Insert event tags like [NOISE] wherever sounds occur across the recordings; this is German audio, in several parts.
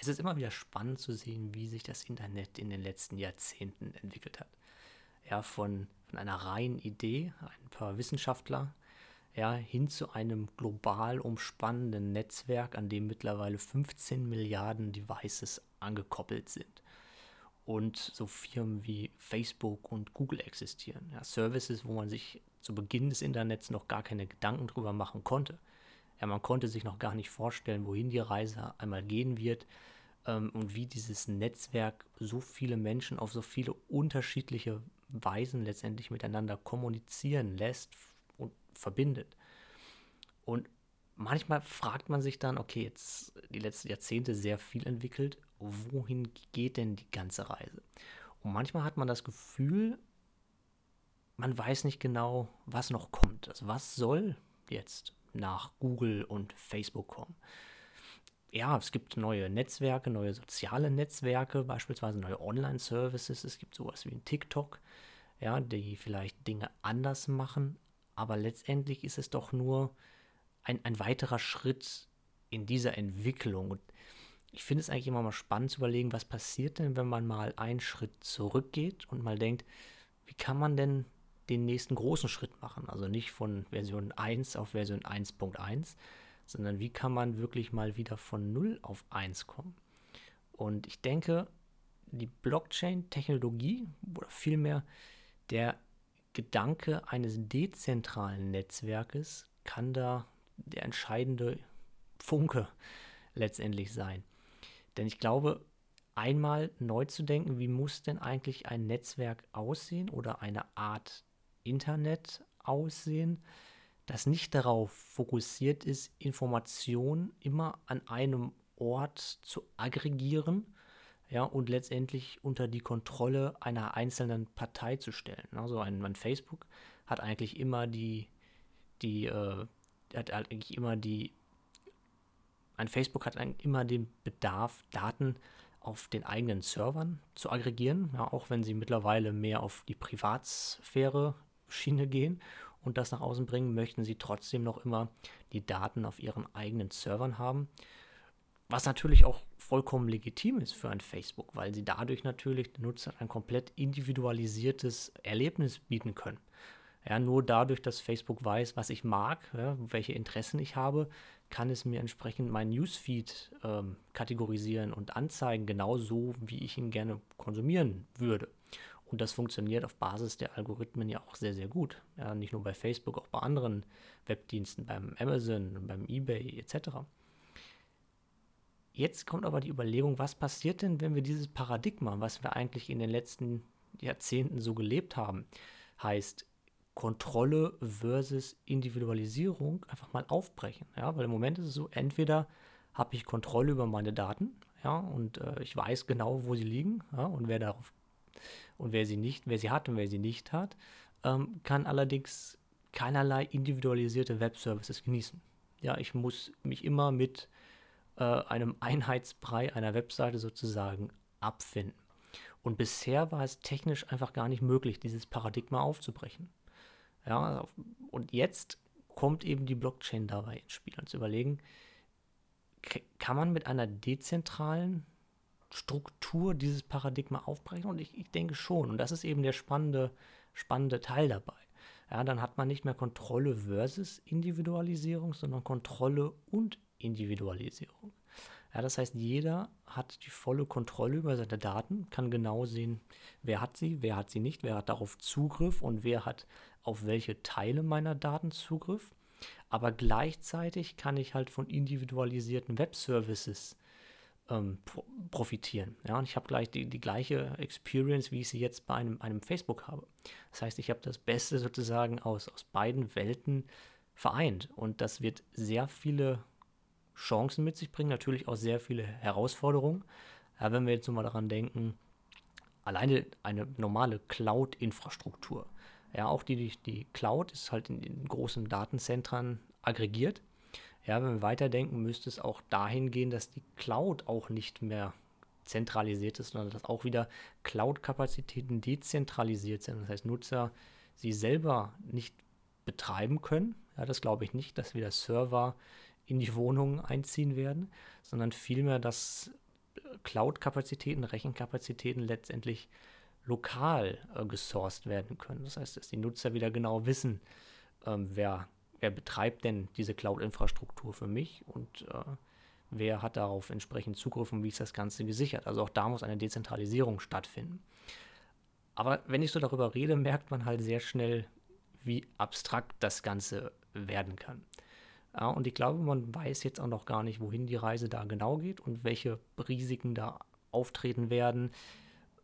Es ist immer wieder spannend zu sehen, wie sich das Internet in den letzten Jahrzehnten entwickelt hat. Ja, von, von einer reinen Idee, ein paar Wissenschaftler, ja, hin zu einem global umspannenden Netzwerk, an dem mittlerweile 15 Milliarden Devices angekoppelt sind. Und so Firmen wie Facebook und Google existieren. Ja, Services, wo man sich zu Beginn des Internets noch gar keine Gedanken drüber machen konnte. Ja, man konnte sich noch gar nicht vorstellen, wohin die Reise einmal gehen wird ähm, und wie dieses Netzwerk so viele Menschen auf so viele unterschiedliche Weisen letztendlich miteinander kommunizieren lässt und verbindet. Und manchmal fragt man sich dann, okay, jetzt die letzten Jahrzehnte sehr viel entwickelt, wohin geht denn die ganze Reise? Und manchmal hat man das Gefühl, man weiß nicht genau, was noch kommt. Also was soll jetzt nach Google und Facebook kommen. Ja, es gibt neue Netzwerke, neue soziale Netzwerke, beispielsweise neue Online-Services. Es gibt sowas wie ein TikTok, ja, die vielleicht Dinge anders machen. Aber letztendlich ist es doch nur ein, ein weiterer Schritt in dieser Entwicklung. Und ich finde es eigentlich immer mal spannend zu überlegen, was passiert denn, wenn man mal einen Schritt zurückgeht und mal denkt, wie kann man denn den nächsten großen Schritt machen. Also nicht von Version 1 auf Version 1.1, sondern wie kann man wirklich mal wieder von 0 auf 1 kommen. Und ich denke, die Blockchain-Technologie oder vielmehr der Gedanke eines dezentralen Netzwerkes kann da der entscheidende Funke letztendlich sein. Denn ich glaube, einmal neu zu denken, wie muss denn eigentlich ein Netzwerk aussehen oder eine Art Internet aussehen, das nicht darauf fokussiert ist, Informationen immer an einem Ort zu aggregieren ja, und letztendlich unter die Kontrolle einer einzelnen Partei zu stellen. Also ein, ein Facebook hat eigentlich immer die, die, äh, hat eigentlich immer die, ein Facebook hat eigentlich immer den Bedarf, Daten auf den eigenen Servern zu aggregieren, ja, auch wenn sie mittlerweile mehr auf die Privatsphäre Schiene gehen und das nach außen bringen, möchten sie trotzdem noch immer die Daten auf ihren eigenen Servern haben. Was natürlich auch vollkommen legitim ist für ein Facebook, weil sie dadurch natürlich den Nutzern ein komplett individualisiertes Erlebnis bieten können. Ja, nur dadurch, dass Facebook weiß, was ich mag, ja, welche Interessen ich habe, kann es mir entsprechend mein Newsfeed ähm, kategorisieren und anzeigen, genauso wie ich ihn gerne konsumieren würde. Und das funktioniert auf Basis der Algorithmen ja auch sehr, sehr gut. Ja, nicht nur bei Facebook, auch bei anderen Webdiensten, beim Amazon, beim eBay etc. Jetzt kommt aber die Überlegung, was passiert denn, wenn wir dieses Paradigma, was wir eigentlich in den letzten Jahrzehnten so gelebt haben, heißt Kontrolle versus Individualisierung einfach mal aufbrechen. Ja, weil im Moment ist es so, entweder habe ich Kontrolle über meine Daten, ja, und äh, ich weiß genau, wo sie liegen, ja, und wer darauf und wer sie nicht, wer sie hat und wer sie nicht hat, ähm, kann allerdings keinerlei individualisierte Webservices genießen. Ja, ich muss mich immer mit äh, einem [LAUGHS] Einheitsbrei einer Webseite sozusagen abfinden. Und bisher war es technisch einfach gar nicht möglich, dieses Paradigma aufzubrechen. Ja, und jetzt kommt eben die Blockchain dabei ins Spiel und zu überlegen, kann man mit einer dezentralen Struktur dieses Paradigma aufbrechen? Und ich, ich denke schon. Und das ist eben der spannende, spannende Teil dabei. Ja, dann hat man nicht mehr Kontrolle versus Individualisierung, sondern Kontrolle und Individualisierung. Ja, das heißt, jeder hat die volle Kontrolle über seine Daten, kann genau sehen, wer hat sie, wer hat sie nicht, wer hat darauf Zugriff und wer hat auf welche Teile meiner Daten Zugriff. Aber gleichzeitig kann ich halt von individualisierten Webservices ähm, profitieren. Ja, und ich habe gleich die, die gleiche Experience, wie ich sie jetzt bei einem, einem Facebook habe. Das heißt, ich habe das Beste sozusagen aus, aus beiden Welten vereint. Und das wird sehr viele Chancen mit sich bringen, natürlich auch sehr viele Herausforderungen. Ja, wenn wir jetzt mal daran denken, alleine eine normale Cloud-Infrastruktur. Ja, auch die, die Cloud ist halt in den großen Datenzentren aggregiert. Ja, wenn wir weiterdenken, müsste es auch dahin gehen, dass die Cloud auch nicht mehr zentralisiert ist, sondern dass auch wieder Cloud-Kapazitäten dezentralisiert sind. Das heißt, Nutzer sie selber nicht betreiben können. Ja, das glaube ich nicht, dass wieder Server in die Wohnungen einziehen werden, sondern vielmehr, dass Cloud-Kapazitäten, Rechenkapazitäten letztendlich lokal äh, gesourced werden können. Das heißt, dass die Nutzer wieder genau wissen, ähm, wer, wer betreibt denn diese Cloud-Infrastruktur für mich und äh, wer hat darauf entsprechend Zugriff und wie ist das Ganze gesichert. Also auch da muss eine Dezentralisierung stattfinden. Aber wenn ich so darüber rede, merkt man halt sehr schnell, wie abstrakt das Ganze werden kann. Ja, und ich glaube, man weiß jetzt auch noch gar nicht, wohin die Reise da genau geht und welche Risiken da auftreten werden,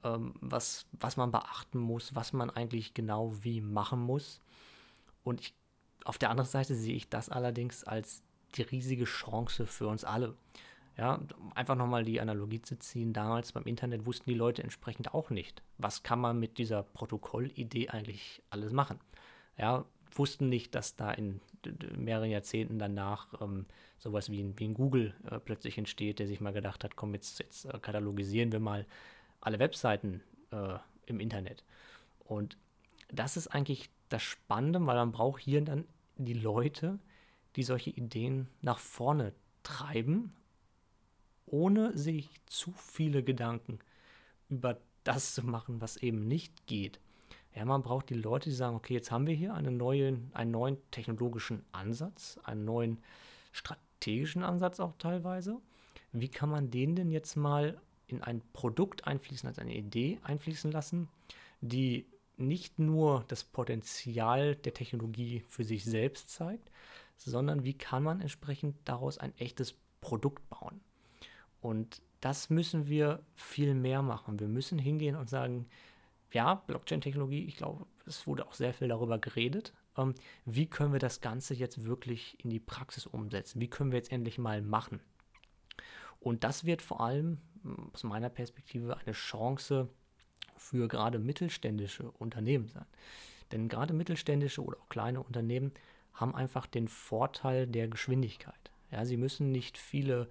ähm, was, was man beachten muss, was man eigentlich genau wie machen muss. Und ich, auf der anderen Seite sehe ich das allerdings als die riesige Chance für uns alle. Ja, einfach nochmal die Analogie zu ziehen, damals beim Internet wussten die Leute entsprechend auch nicht, was kann man mit dieser Protokollidee eigentlich alles machen. Ja, wussten nicht, dass da in mehreren Jahrzehnten danach ähm, sowas wie ein, wie ein Google äh, plötzlich entsteht, der sich mal gedacht hat, komm, jetzt, jetzt äh, katalogisieren wir mal alle Webseiten äh, im Internet. Und das ist eigentlich das Spannende, weil man braucht hier dann die Leute, die solche Ideen nach vorne treiben, ohne sich zu viele Gedanken über das zu machen, was eben nicht geht. Ja, man braucht die Leute, die sagen, okay, jetzt haben wir hier eine neue, einen neuen technologischen Ansatz, einen neuen strategischen Ansatz auch teilweise. Wie kann man den denn jetzt mal in ein Produkt einfließen, als eine Idee einfließen lassen, die nicht nur das Potenzial der Technologie für sich selbst zeigt, sondern wie kann man entsprechend daraus ein echtes Produkt bauen. Und das müssen wir viel mehr machen. Wir müssen hingehen und sagen, ja, Blockchain-Technologie, ich glaube, es wurde auch sehr viel darüber geredet. Ähm, wie können wir das Ganze jetzt wirklich in die Praxis umsetzen? Wie können wir jetzt endlich mal machen? Und das wird vor allem aus meiner Perspektive eine Chance für gerade mittelständische Unternehmen sein. Denn gerade mittelständische oder auch kleine Unternehmen haben einfach den Vorteil der Geschwindigkeit. Ja, sie müssen nicht viele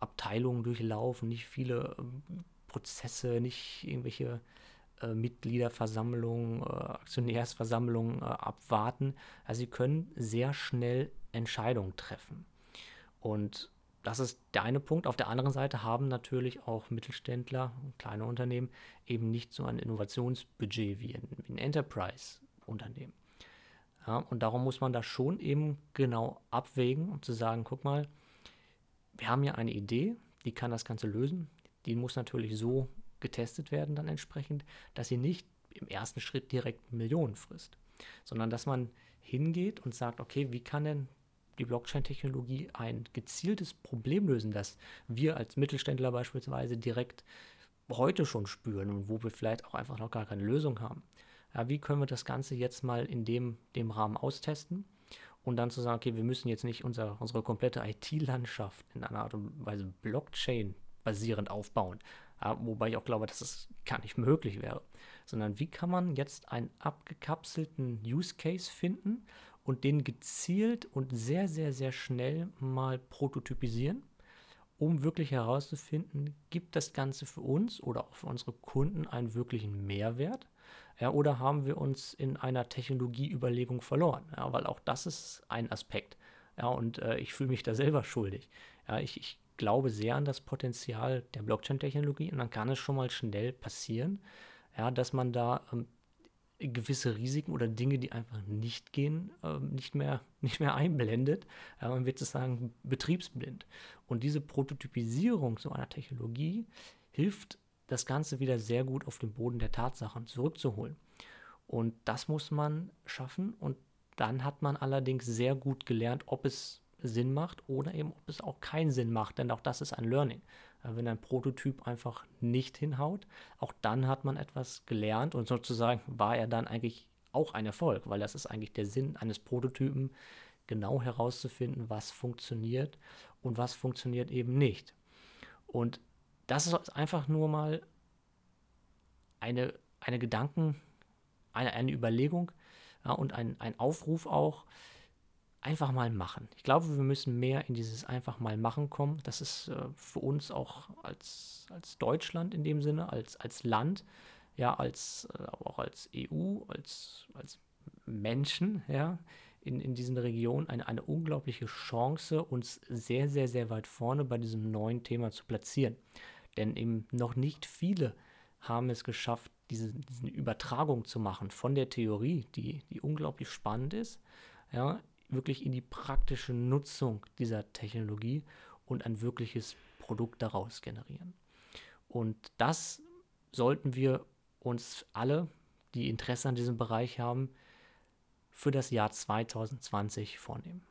Abteilungen durchlaufen, nicht viele ähm, Prozesse, nicht irgendwelche äh, Mitgliederversammlungen, äh, Aktionärsversammlungen äh, abwarten. Also sie können sehr schnell Entscheidungen treffen. Und das ist der eine Punkt. Auf der anderen Seite haben natürlich auch Mittelständler, kleine Unternehmen, eben nicht so ein Innovationsbudget wie ein, ein Enterprise-Unternehmen. Ja, und darum muss man da schon eben genau abwägen, um zu sagen, guck mal, wir haben ja eine Idee, die kann das Ganze lösen. Die muss natürlich so getestet werden dann entsprechend, dass sie nicht im ersten Schritt direkt Millionen frisst, sondern dass man hingeht und sagt, okay, wie kann denn die Blockchain-Technologie ein gezieltes Problem lösen, das wir als Mittelständler beispielsweise direkt heute schon spüren und wo wir vielleicht auch einfach noch gar keine Lösung haben. Ja, wie können wir das Ganze jetzt mal in dem, dem Rahmen austesten und dann zu sagen, okay, wir müssen jetzt nicht unser, unsere komplette IT-Landschaft in einer Art und Weise Blockchain-basierend aufbauen, ja, wobei ich auch glaube, dass es gar nicht möglich wäre, sondern wie kann man jetzt einen abgekapselten Use Case finden und den gezielt und sehr, sehr, sehr schnell mal prototypisieren, um wirklich herauszufinden, gibt das Ganze für uns oder auch für unsere Kunden einen wirklichen Mehrwert? Ja, oder haben wir uns in einer Technologieüberlegung verloren? Ja, weil auch das ist ein Aspekt. Ja, und äh, ich fühle mich da selber schuldig. Ja, ich, ich glaube sehr an das Potenzial der Blockchain-Technologie und dann kann es schon mal schnell passieren, ja, dass man da ähm, gewisse Risiken oder Dinge, die einfach nicht gehen, äh, nicht, mehr, [LAUGHS] nicht mehr einblendet. Ja, man wird sagen, betriebsblind. Und diese Prototypisierung so einer Technologie hilft, das Ganze wieder sehr gut auf den Boden der Tatsachen zurückzuholen. Und das muss man schaffen. Und dann hat man allerdings sehr gut gelernt, ob es Sinn macht oder eben ob es auch keinen Sinn macht. Denn auch das ist ein Learning. Äh, wenn ein Prototyp einfach nicht hinhaut, auch dann hat man etwas gelernt und sozusagen war er dann eigentlich auch ein Erfolg, weil das ist eigentlich der Sinn eines Prototypen, genau herauszufinden, was funktioniert und was funktioniert eben nicht. Und das ist einfach nur mal eine, eine Gedanken, eine, eine Überlegung ja, und ein, ein Aufruf auch, einfach mal machen. Ich glaube, wir müssen mehr in dieses einfach mal machen kommen. Das ist äh, für uns auch als, als Deutschland in dem Sinne, als, als Land, ja, als, äh, auch als EU, als, als Menschen, ja, in, in diesen Regionen eine, eine unglaubliche Chance, uns sehr, sehr, sehr weit vorne bei diesem neuen Thema zu platzieren. Denn eben noch nicht viele haben es geschafft, diese, diese Übertragung zu machen von der Theorie, die, die unglaublich spannend ist, ja, wirklich in die praktische Nutzung dieser Technologie und ein wirkliches Produkt daraus generieren. Und das sollten wir uns alle, die Interesse an diesem Bereich haben, für das Jahr 2020 vornehmen.